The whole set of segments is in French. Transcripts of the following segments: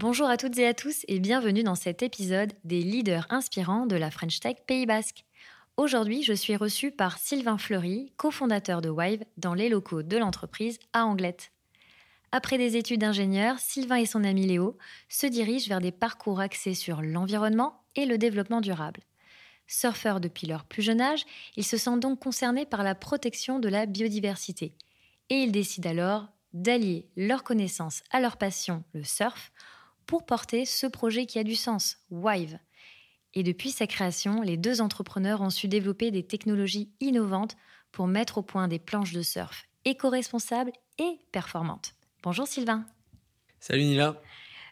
Bonjour à toutes et à tous et bienvenue dans cet épisode des leaders inspirants de la French Tech Pays Basque. Aujourd'hui, je suis reçue par Sylvain Fleury, cofondateur de Wive, dans les locaux de l'entreprise à Anglette. Après des études d'ingénieur, Sylvain et son ami Léo se dirigent vers des parcours axés sur l'environnement et le développement durable. Surfeurs depuis leur plus jeune âge, ils se sentent donc concernés par la protection de la biodiversité. Et ils décident alors d'allier leur connaissance à leur passion, le surf, pour porter ce projet qui a du sens, Wive. Et depuis sa création, les deux entrepreneurs ont su développer des technologies innovantes pour mettre au point des planches de surf éco-responsables et performantes. Bonjour Sylvain. Salut Nila.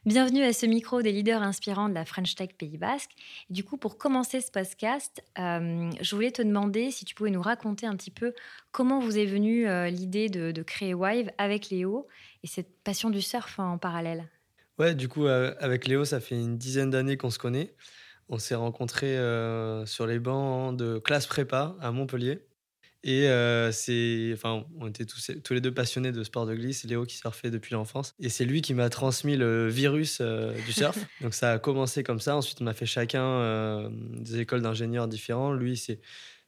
Bienvenue à ce micro des leaders inspirants de la French Tech Pays Basque. du coup, pour commencer ce podcast, euh, je voulais te demander si tu pouvais nous raconter un petit peu comment vous est venue euh, l'idée de, créer Wive avec Léo et cette passion du surf en parallèle. Ouais, du coup, euh, avec Léo, ça fait une dizaine d'années qu'on se connaît. On s'est rencontrés sur les bancs de classe prépa à Montpellier. Et euh, c'est, enfin, on était tous, tous, les deux passionnés de sport de glisse. Léo qui surfait depuis l'enfance. Et c'est lui qui m'a transmis le virus euh, du surf. Donc ça a commencé comme ça. Ensuite, on a fait chacun euh, des écoles d'ingénieurs différents. Lui s'est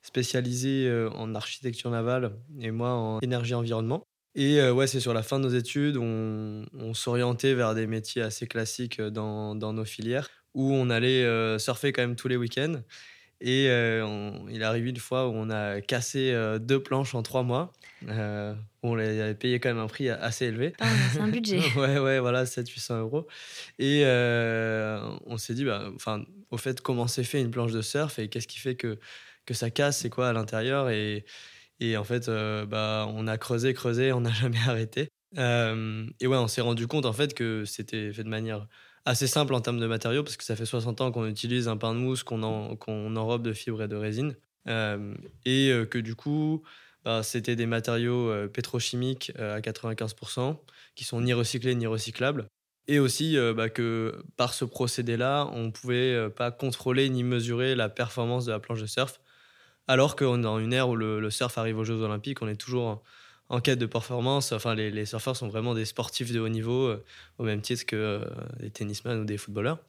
spécialisé en architecture navale et moi en énergie environnement. Et ouais, c'est sur la fin de nos études, on, on s'orientait vers des métiers assez classiques dans, dans, nos filières, où on allait surfer quand même tous les week-ends. Et euh, il arrive une fois où on a cassé euh, deux planches en trois mois. Euh, on les avait payé quand même un prix assez élevé. Ah, c'est un budget. ouais, ouais, voilà, 700-800 euros. Et on s'est dit, bah, au fait, comment s'est fait une planche de surf et qu'est-ce qui fait que, que ça casse, c'est quoi à l'intérieur et, et en fait, bah, on a creusé, creusé, on n'a jamais arrêté. et ouais, on s'est rendu compte en fait que c'était fait de manière assez simple en termes de matériaux parce que ça fait 60 ans qu'on utilise un pain de mousse qu'on enrobe de fibres et de résine. Euh, et euh, que du coup, bah, c'était des matériaux euh, pétrochimiques à 95% qui sont ni recyclés ni recyclables. Et aussi bah, que par ce procédé-là, on ne pouvait pas contrôler ni mesurer la performance de la planche de surf. Alors qu'on est dans une ère où le, surf arrive aux Jeux Olympiques, on est toujours en quête de performance. Enfin, les, surfeurs sont vraiment des sportifs de haut niveau, euh, au même titre que euh, des tennisman ou des footballeurs.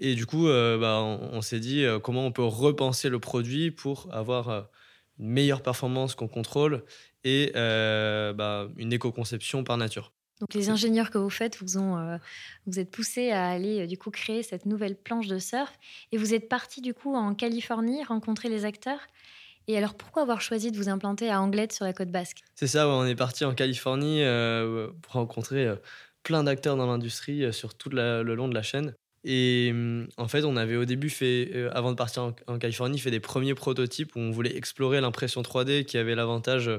Et du coup, euh, bah, on, s'est dit comment on peut repenser le produit pour avoir une meilleure performance qu'on contrôle et bah, une éco-conception par nature. Donc les ingénieurs que vous faites vous ont vous êtes poussés à aller du coup créer cette nouvelle planche de surf. Et vous êtes parti du coup en Californie rencontrer les acteurs. Et alors, pourquoi avoir choisi de vous implanter à Anglette sur la côte basque? C'est ça, on est parti en Californie euh, pour rencontrer euh, plein d'acteurs dans l'industrie euh, sur tout le long de la chaîne. Et hum, en fait, on avait au début fait, avant de partir en, Californie, fait des premiers prototypes où on voulait explorer l'impression 3D qui avait l'avantage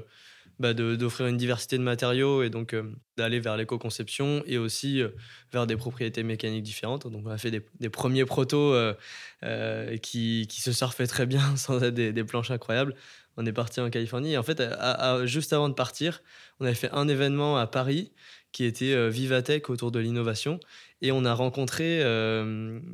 bah, d'offrir une diversité de matériaux et donc euh, d'aller vers l'éco-conception et aussi euh, vers des propriétés mécaniques différentes. Donc on a fait des, premiers protos euh, qui, qui, se surfaient très bien sans être des, planches incroyables. On est parti en Californie et en fait, juste avant de partir, on avait fait un événement à Paris qui était Vivatech autour de l'innovation. Et on a rencontré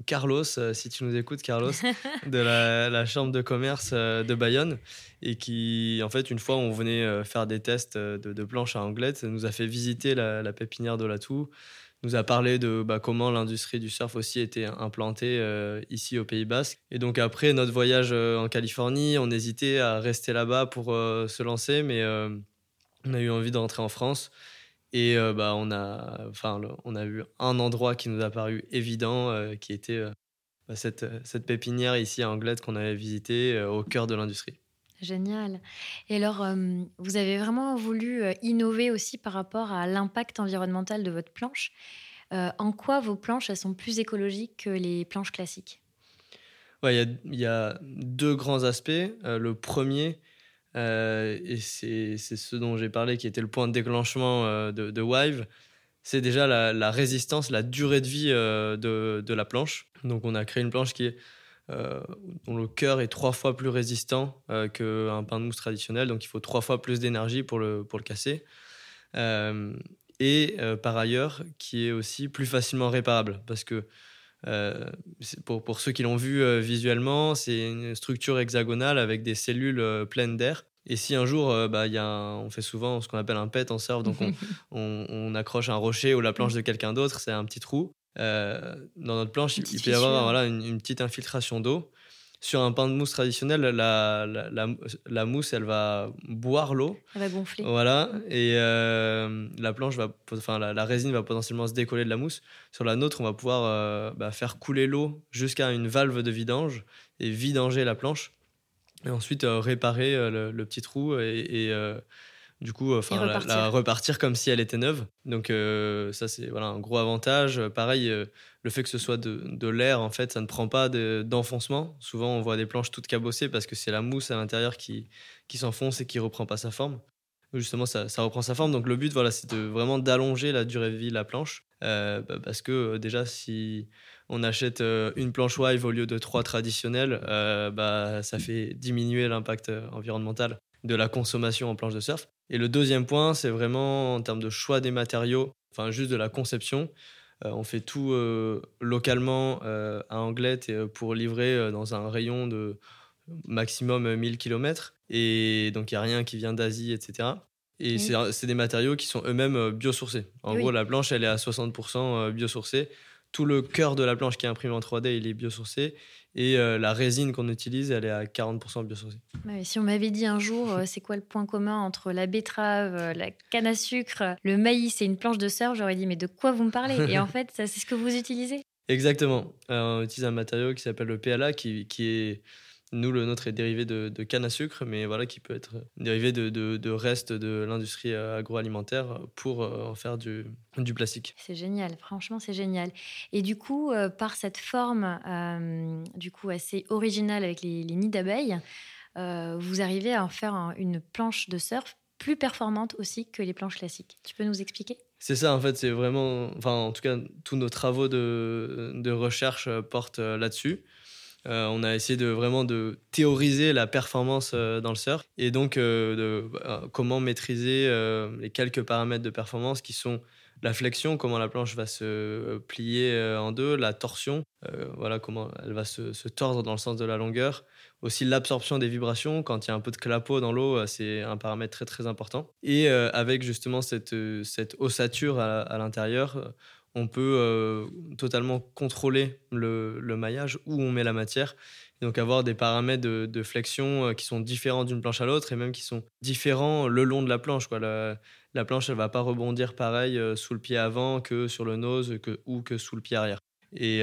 Carlos, si tu nous écoutes, Carlos, de la, la, chambre de commerce de Bayonne, et qui, en fait, une fois, on venait euh, faire des tests euh, de, planches à Anglette, ça nous a fait visiter la, pépinière de Latou, nous a parlé de bah, comment l'industrie du surf aussi était implantée euh, ici au Pays Basque. Et donc après notre voyage en Californie, on hésitait à rester là-bas pour se lancer, mais on a eu envie de rentrer en France. Et bah, on, a, enfin, on a eu un endroit qui nous a paru évident, qui était bah, cette, cette, pépinière ici à Anglette qu'on avait visitée au cœur de l'industrie. Génial. Et alors, vous avez vraiment voulu innover aussi par rapport à l'impact environnemental de votre planche. en quoi vos planches elles sont plus écologiques que les planches classiques? Il y, a deux grands aspects. le premier, et c'est ce dont j'ai parlé, qui était le point de déclenchement de, de Wive, c'est déjà la, résistance, la durée de vie de, de, la planche. Donc on a créé une planche qui euh, dont le cœur est trois fois plus résistant euh, qu'un pain de mousse traditionnel, donc il faut trois fois plus d'énergie pour le, pour le casser. Euh, et par ailleurs, qui est aussi plus facilement réparable, parce que pour, pour, ceux qui l'ont vu visuellement, c'est une structure hexagonale avec des cellules pleines d'air. Et si un jour, bah, y a on fait souvent ce qu'on appelle un pet en surf, donc on, on, on, accroche un rocher ou la planche de quelqu'un d'autre, c'est un petit trou. Euh, dans notre planche, il, peut y avoir voilà, une, petite infiltration d'eau. Sur un pain de mousse traditionnel, la, la, la, mousse, elle va boire l'eau. Elle va gonfler. Voilà. Et euh, la planche va, enfin, la, résine va potentiellement se décoller de la mousse. Sur la nôtre, on va pouvoir euh, bah, faire couler l'eau jusqu'à une valve de vidange et vidanger la planche. Et ensuite, réparer le, petit trou et, et du coup, enfin, la, repartir comme si elle était neuve. Donc euh, ça, c'est voilà un gros avantage. Pareil, euh, le fait que ce soit de, de l'air, en fait, ça ne prend pas d'enfoncement. Souvent, on voit des planches toutes cabossées parce que c'est la mousse à l'intérieur qui, qui s'enfonce et qui reprend pas sa forme. Justement, ça, ça, reprend sa forme. Donc le but, voilà, c'est de vraiment d'allonger la durée de vie de la planche. Euh, bah, parce que déjà, si on achète une planche Wive au lieu de trois traditionnelles, bah, ça fait diminuer l'impact environnemental de la consommation en planche de surf. Et le deuxième point, c'est vraiment en termes de choix des matériaux, enfin juste de la conception. Euh, on fait tout euh, localement euh, à Anglette pour livrer dans un rayon de maximum 1000 km. Et donc il n'y a rien qui vient d'Asie, etc. Et c'est des matériaux qui sont eux-mêmes biosourcés. En gros, la planche, elle est à 60% biosourcée tout le cœur de la planche qui est imprimé en 3D, il est biosourcé. Et euh, la résine qu'on utilise, elle est à 40% biosourcée. si on m'avait dit un jour, euh, c'est quoi le point commun entre la betterave, euh, la canne à sucre, le maïs et une planche de surf, j'aurais dit, mais de quoi vous me parlez? Et en fait, c'est ce que vous utilisez? Exactement. on utilise un matériau qui s'appelle le PLA, qui, qui est nous, le nôtre est dérivé de, canne à sucre, mais voilà, qui peut être dérivé de, de, restes de l'industrie euh, agroalimentaire pour euh, en faire du, du plastique. C'est génial, franchement, c'est génial. Et du coup, euh, par cette forme du coup assez originale avec les, nids d'abeilles, vous arrivez à en faire une planche de surf plus performante aussi que les planches classiques. Tu peux nous expliquer? C'est ça, en fait, c'est vraiment, enfin, en tout cas, tous nos travaux de, de recherche portent là-dessus. Euh, on a essayé de vraiment de théoriser la performance euh, dans le surf et donc euh, de comment maîtriser les quelques paramètres de performance qui sont la flexion, comment la planche va se plier en deux, la torsion, voilà comment elle va se, tordre dans le sens de la longueur, aussi l'absorption des vibrations quand il y a un peu de clapot dans l'eau, c'est un paramètre très très important. Et avec justement cette, cette ossature à l'intérieur, on peut euh, totalement contrôler le, maillage où on met la matière. donc avoir des paramètres de, flexion euh, qui sont différents d'une planche à l'autre et même qui sont différents le long de la planche. La, planche, elle va pas rebondir pareil euh, sous le pied avant que sur le nose que, ou que sous le pied arrière. Et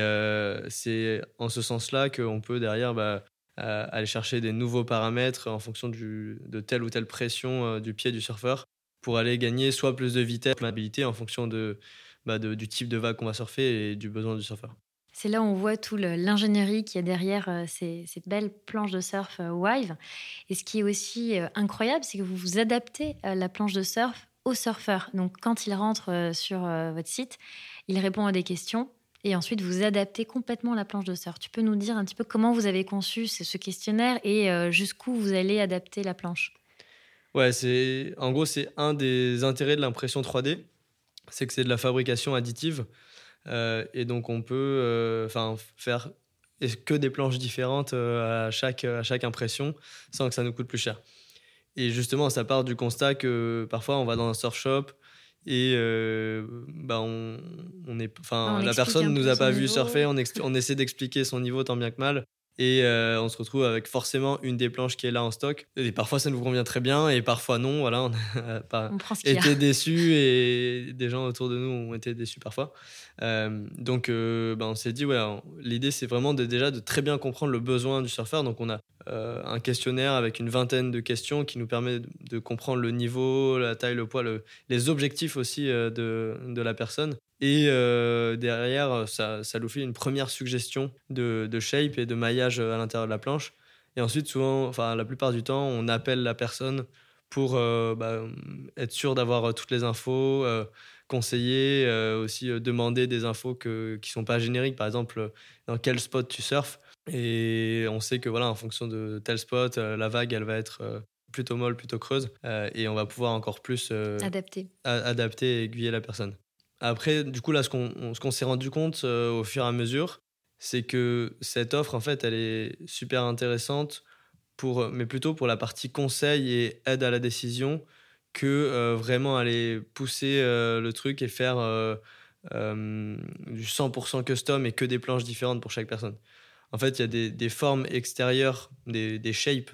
c'est en ce sens-là qu'on peut derrière bah, aller chercher des nouveaux paramètres en fonction de telle ou telle pression du pied du surfeur pour aller gagner soit plus de vitesse, mobilité en fonction de, bah, du type de vague qu'on va surfer et du besoin du surfeur. C'est là où on voit tout l'ingénierie qui est derrière euh, ces, belles planches de surf euh, Wive. Et ce qui est aussi euh, incroyable, c'est que vous vous adaptez la planche de surf au surfeur. Donc quand il rentre sur votre site, il répond à des questions et ensuite vous adaptez complètement la planche de surf. Tu peux nous dire un petit peu comment vous avez conçu ce questionnaire et jusqu'où vous allez adapter la planche? Ouais, c'est en gros c'est un des intérêts de l'impression 3D, c'est que c'est de la fabrication additive. Euh, et donc, on peut euh, enfin faire que des planches différentes euh, à, chaque, à chaque impression sans que ça nous coûte plus cher. Et justement, ça part du constat que parfois, on va dans un surf shop et bah on, on est, enfin, la personne ne nous a pas vu surfer, on, on essaie d'expliquer son niveau tant bien que mal. Et euh, on se retrouve avec forcément une des planches qui est là en stock. Et parfois, ça nous convient très bien et parfois non. Voilà, on n'a pas été déçus et des gens autour de nous ont été déçus parfois. Euh, donc, euh, bah, on s'est dit, ouais, l'idée, c'est vraiment de, déjà de très bien comprendre le besoin du surfeur. Donc, on a un questionnaire avec une vingtaine de questions qui nous permet de, comprendre le niveau, la taille, le poids, les objectifs aussi de, de la personne. Et euh, derrière, ça, ça nous fait une première suggestion de, de, shape et de maillage à l'intérieur de la planche. Et ensuite, souvent, enfin, la plupart du temps, on appelle la personne pour euh, bah, être sûr d'avoir euh, toutes les infos, conseiller, aussi demander des infos que, qui ne sont pas génériques. Par exemple, dans quel spot tu surfes. Et on sait que voilà, en fonction de tel spot, la vague, elle va être plutôt molle, plutôt creuse. et on va pouvoir encore plus adapter. adapter et aiguiller la personne. Après, du coup, là, ce qu'on s'est rendu compte euh, au fur et à mesure, c'est que cette offre, en fait, elle est super intéressante, pour, mais plutôt pour la partie conseil et aide à la décision que euh, vraiment aller pousser euh, le truc et faire du 100% custom et que des planches différentes pour chaque personne. En fait, il y a des, formes extérieures, des, shapes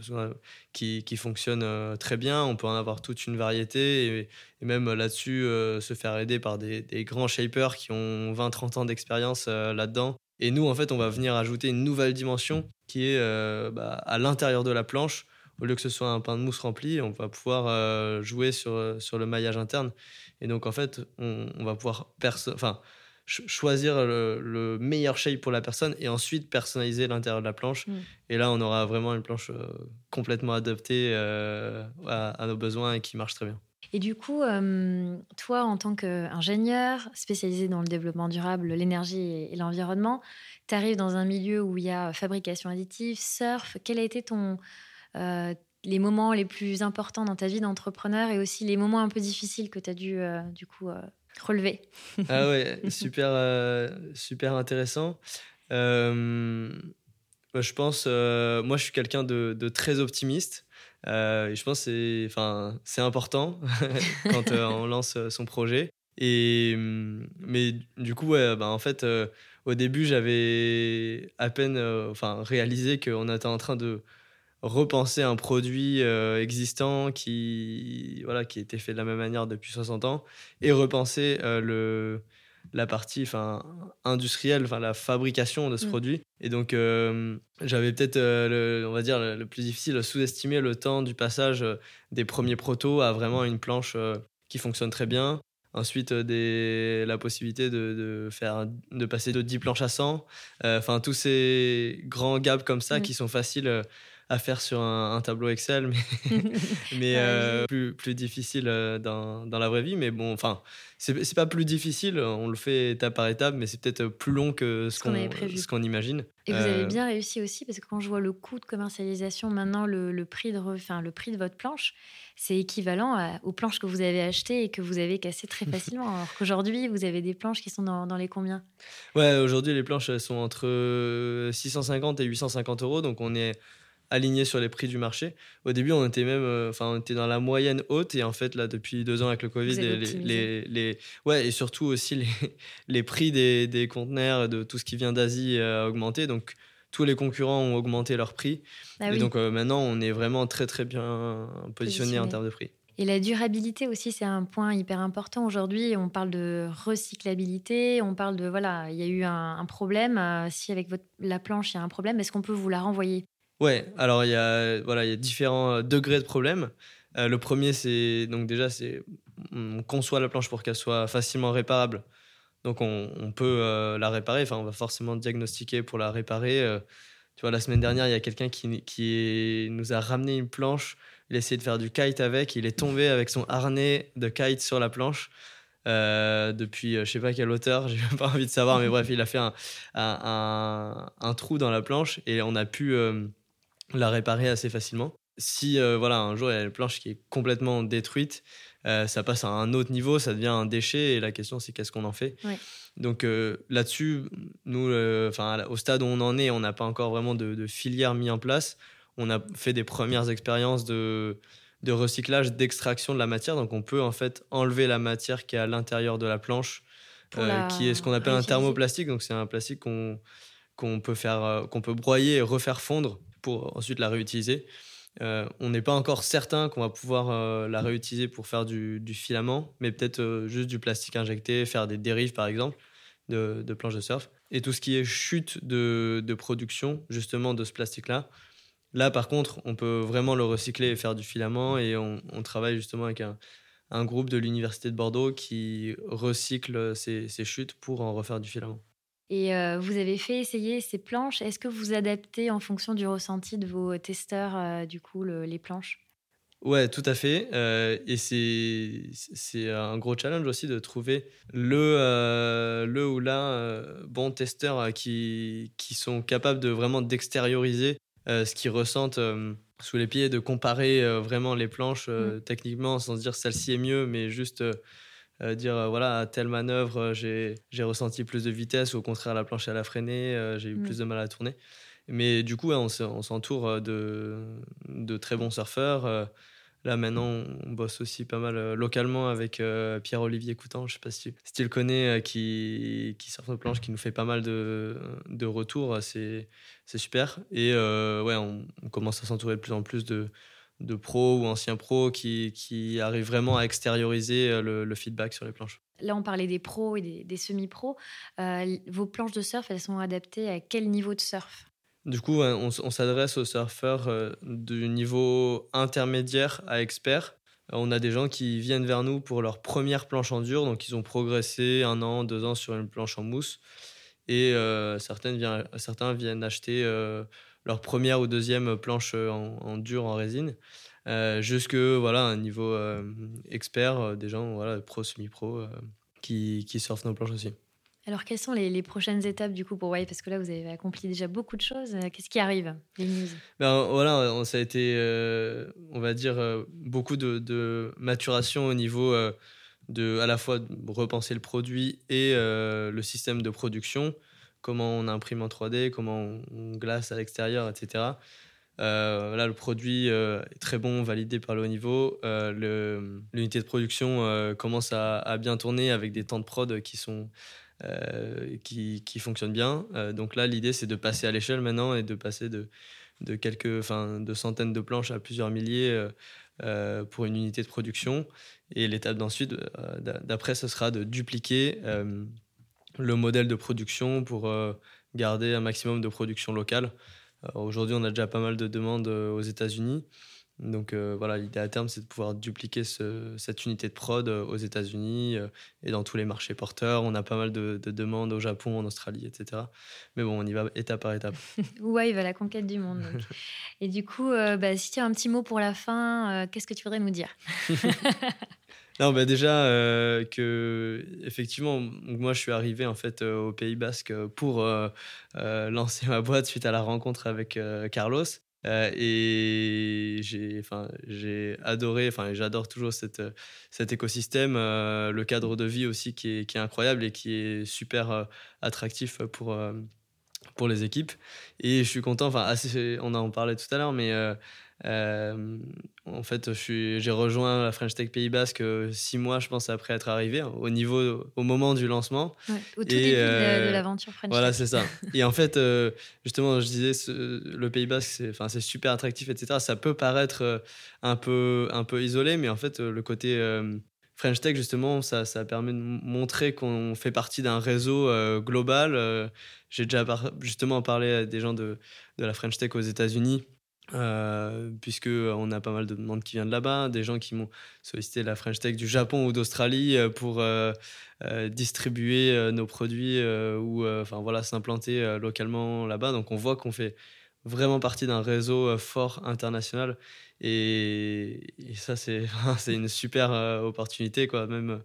qui, qui, fonctionnent euh, très bien. On peut en avoir toute une variété et, même là-dessus euh, se faire aider par des, grands shapers qui ont 20-30 ans d'expérience euh, là-dedans. Et nous, en fait, on va venir ajouter une nouvelle dimension qui est bah, à l'intérieur de la planche. Au lieu que ce soit un pain de mousse rempli, on va pouvoir jouer sur, le maillage interne. Et donc, en fait, on, on va pouvoir... Enfin, choisir le, meilleur shape pour la personne et ensuite personnaliser l'intérieur de la planche. Mm. Et là, on aura vraiment une planche euh, complètement adaptée euh, à, nos besoins et qui marche très bien. Et du coup, euh, toi, en tant qu'ingénieur spécialisé dans le développement durable, l'énergie et, l'environnement, tu arrives dans un milieu où il y a fabrication additive, surf. Quel a été ton, les moments les plus importants dans ta vie d'entrepreneur et aussi les moments un peu difficiles que tu as dû, du coup, relever. ah ouais, super, euh, super intéressant. Euh, je pense, euh, moi je suis quelqu'un de, très optimiste. et je pense que c'est important quand on lance son projet. Et, mais du coup, ouais, bah, en fait, au début, j'avais à peine enfin, réalisé qu'on était en train de repenser un produit euh, existant qui voilà qui était fait de la même manière depuis 60 ans et repenser euh, le la partie enfin industrielle enfin la fabrication de ce mm. produit et donc euh, j'avais peut-être on va dire le, plus difficile sous-estimer le temps du passage des premiers protos à vraiment une planche qui fonctionne très bien ensuite des, la possibilité de, de, faire de passer de 10 planches à 100 enfin tous ces grands gaps comme ça mm. qui sont faciles à faire sur un, tableau Excel, mais, mais euh, plus, plus difficile euh, dans, dans, la vraie vie. Mais bon, enfin, c'est pas plus difficile, on le fait étape par étape, mais c'est peut-être plus long que ce qu'on qu'on imagine. Et vous avez euh, bien réussi aussi, parce que quand je vois le coût de commercialisation, maintenant, le, le prix, de, enfin, le prix de votre planche, c'est équivalent aux planches que vous avez achetées et que vous avez cassées très facilement. alors qu'aujourd'hui, vous avez des planches qui sont dans, dans les combien? Ouais, aujourd'hui, les planches, elles sont entre 650 et 850 euros, donc on est aligné sur les prix du marché. Au début, on était même, euh, enfin, on était dans la moyenne haute et en fait, là, depuis deux ans avec le Covid, les, les, les, ouais, et surtout aussi les, les prix des, des conteneurs, de tout ce qui vient d'Asie euh, a augmenté. Donc, tous les concurrents ont augmenté leur prix. Ah et donc, euh, maintenant, on est vraiment très, très bien positionné, en termes de prix. Et la durabilité aussi, c'est un point hyper important aujourd'hui. On parle de recyclabilité, on parle de voilà, il y a eu un, un problème. si avec votre, la planche il y a un problème, est-ce qu'on peut vous la renvoyer? Ouais, alors il y a, voilà, il y a différents euh, degrés de problème. Euh, le premier, c'est donc déjà, c'est on conçoit la planche pour qu'elle soit facilement réparable. Donc on, peut euh, la réparer, enfin on va forcément diagnostiquer pour la réparer. tu vois, la semaine dernière, il y a quelqu'un qui, qui nous a ramené une planche, il essayé de faire du kite avec, il est tombé avec son harnais de kite sur la planche. depuis je sais pas quelle hauteur, j'ai pas envie de savoir, mais bref, il a fait un, un, trou dans la planche et on a pu la réparer assez facilement. Si euh, voilà, un jour il y a une planche qui est complètement détruite, euh, ça passe à un autre niveau, ça devient un déchet et la question c'est qu'est-ce qu'on en fait? Donc euh, là-dessus, nous, enfin au stade où on en est, on n'a pas encore vraiment de, filière mis en place. On a fait des premières expériences de, de recyclage, d'extraction de la matière. Donc on peut en fait enlever la matière qui est à l'intérieur de la planche, qui est ce qu'on appelle un thermoplastique. Donc c'est un plastique qu'on qu'on peut, faire, qu'on peut broyer et refaire fondre pour ensuite la réutiliser. on n'est pas encore certain qu'on va pouvoir la réutiliser pour faire du, filament, mais peut-être juste du plastique injecté, faire des dérives par exemple de, planches de surf. Et tout ce qui est chute de production justement de ce plastique-là, Là, par contre, on peut vraiment le recycler et faire du filament. Et on, travaille justement avec un, groupe de l'Université de Bordeaux qui recycle ces, chutes pour en refaire du filament. Et euh, vous avez fait essayer ces planches. Est-ce que vous adaptez en fonction du ressenti de vos testeurs, euh, du coup, les planches? Ouais, tout à fait. Euh, et c'est un gros challenge aussi de trouver le, le ou la bon testeur qui, qui sont capables de vraiment d'extérioriser ce qu'ils ressentent sous les pieds, de comparer vraiment les planches mm. techniquement sans se dire celle-ci est mieux, mais juste dire voilà, à telle manœuvre, j'ai ressenti plus de vitesse, ou au contraire, la planche elle a freiné, j'ai eu mm. plus de mal à tourner. Mais du coup, on s'entoure de, de, très bons surfeurs. Là, maintenant, on bosse aussi pas mal euh, localement avec euh, Pierre-Olivier Coutan, je sais pas si tu, le connais, euh, qui, qui sort nos planches, qui nous fait pas mal de, de retours. C'est super. Et ouais, on, commence à s'entourer de plus en plus de, de pros ou anciens pros qui, qui arrivent vraiment à extérioriser le, feedback sur les planches. Là, on parlait des pros et des, des semi-pros. vos planches de surf, elles sont adaptées à quel niveau de surf? Du coup, on, s'adresse aux surfeurs euh, du niveau intermédiaire à expert. Euh, on a des gens qui viennent vers nous pour leur première planche en dur, donc ils ont progressé un an, deux ans sur une planche en mousse. Et euh, certaines certains viennent acheter leur première ou deuxième planche en, dur en résine. jusque voilà un niveau expert, des gens voilà pro semi-pro qui, qui surfent nos planches aussi. Alors, quelles sont les, prochaines étapes du coup pour Wave Parce que là, vous avez accompli déjà beaucoup de choses. Euh, qu'est-ce qui arrive Les news? Ben, Voilà, ça a été, euh, on va dire, euh, beaucoup de, maturation au niveau de à la fois repenser le produit et le système de production. Comment on imprime en 3D, comment on, glace à l'extérieur, etc. là, le produit est très bon, validé par le haut niveau. L'unité de production commence à, bien tourner avec des temps de prod qui sont euh, qui, qui fonctionne bien. Euh, donc là, l'idée, c'est de passer à l'échelle maintenant et de passer de, de quelques, de centaines de planches à plusieurs milliers euh, pour une unité de production. Et l'étape d'ensuite, d'après, ce sera de dupliquer le modèle de production pour garder un maximum de production locale. Aujourd'hui, on a déjà pas mal de demandes aux États-Unis. Donc euh, voilà, l'idée à terme, c'est de pouvoir dupliquer cette unité de prod euh, aux États-Unis euh, et dans tous les marchés porteurs. On a pas mal de, demandes au Japon, en Australie, etc. Mais bon, on y va étape par étape. ouais, il va la conquête du monde. et du coup, bah, si tu as un petit mot pour la fin, qu'est-ce que tu voudrais nous dire? Non, bah déjà que effectivement, moi je suis arrivé en fait au Pays Basque pour lancer ma boîte suite à la rencontre avec Carlos. Euh, et j'ai, enfin, j'ai adoré, enfin, j'adore toujours cet écosystème, euh, le cadre de vie aussi qui est, qui est, incroyable et qui est super euh, attractif pour, pour les équipes. Et je suis content, enfin, on en parlait tout à l'heure, mais euh, en fait, j'ai rejoint la French Tech Pays Basque euh, six mois, je pense, après être arrivé, hein, au niveau, au moment du lancement. au tout début de, euh, l'aventure French Voilà, c'est ça. et en fait, justement, je disais, le Pays Basque, c'est, super attractif, etc. Ça peut paraître un peu, un peu isolé, mais en fait, le côté French Tech, justement, ça, ça permet de montrer qu'on fait partie d'un réseau global. j'ai déjà justement parlé à des gens de, de la French Tech aux États-Unis euh, puisque on a pas mal de demandes qui viennent de là-bas, des gens qui m'ont sollicité la French Tech du Japon ou d'Australie euh, pour euh, distribuer nos produits ou enfin voilà s'implanter localement là-bas. Donc on voit qu'on fait vraiment partie d'un réseau fort international et, ça c'est c'est une super opportunité quoi même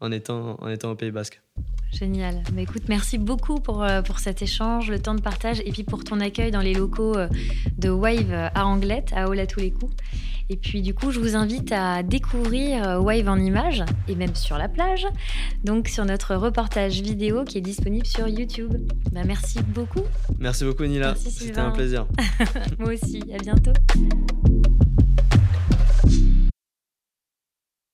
en étant, en étant au Pays Basque. Génial. Mais bah, écoute, merci beaucoup pour, euh, pour cet échange, le temps de partage et puis pour ton accueil dans les locaux euh, de Wave à Anglette, à Ola tous les coups. Et puis du coup, je vous invite à découvrir euh, Wave en images et même sur la plage, donc sur notre reportage vidéo qui est disponible sur YouTube. Bah, merci beaucoup. Merci beaucoup Nila. C'était un plaisir. Moi aussi. À bientôt.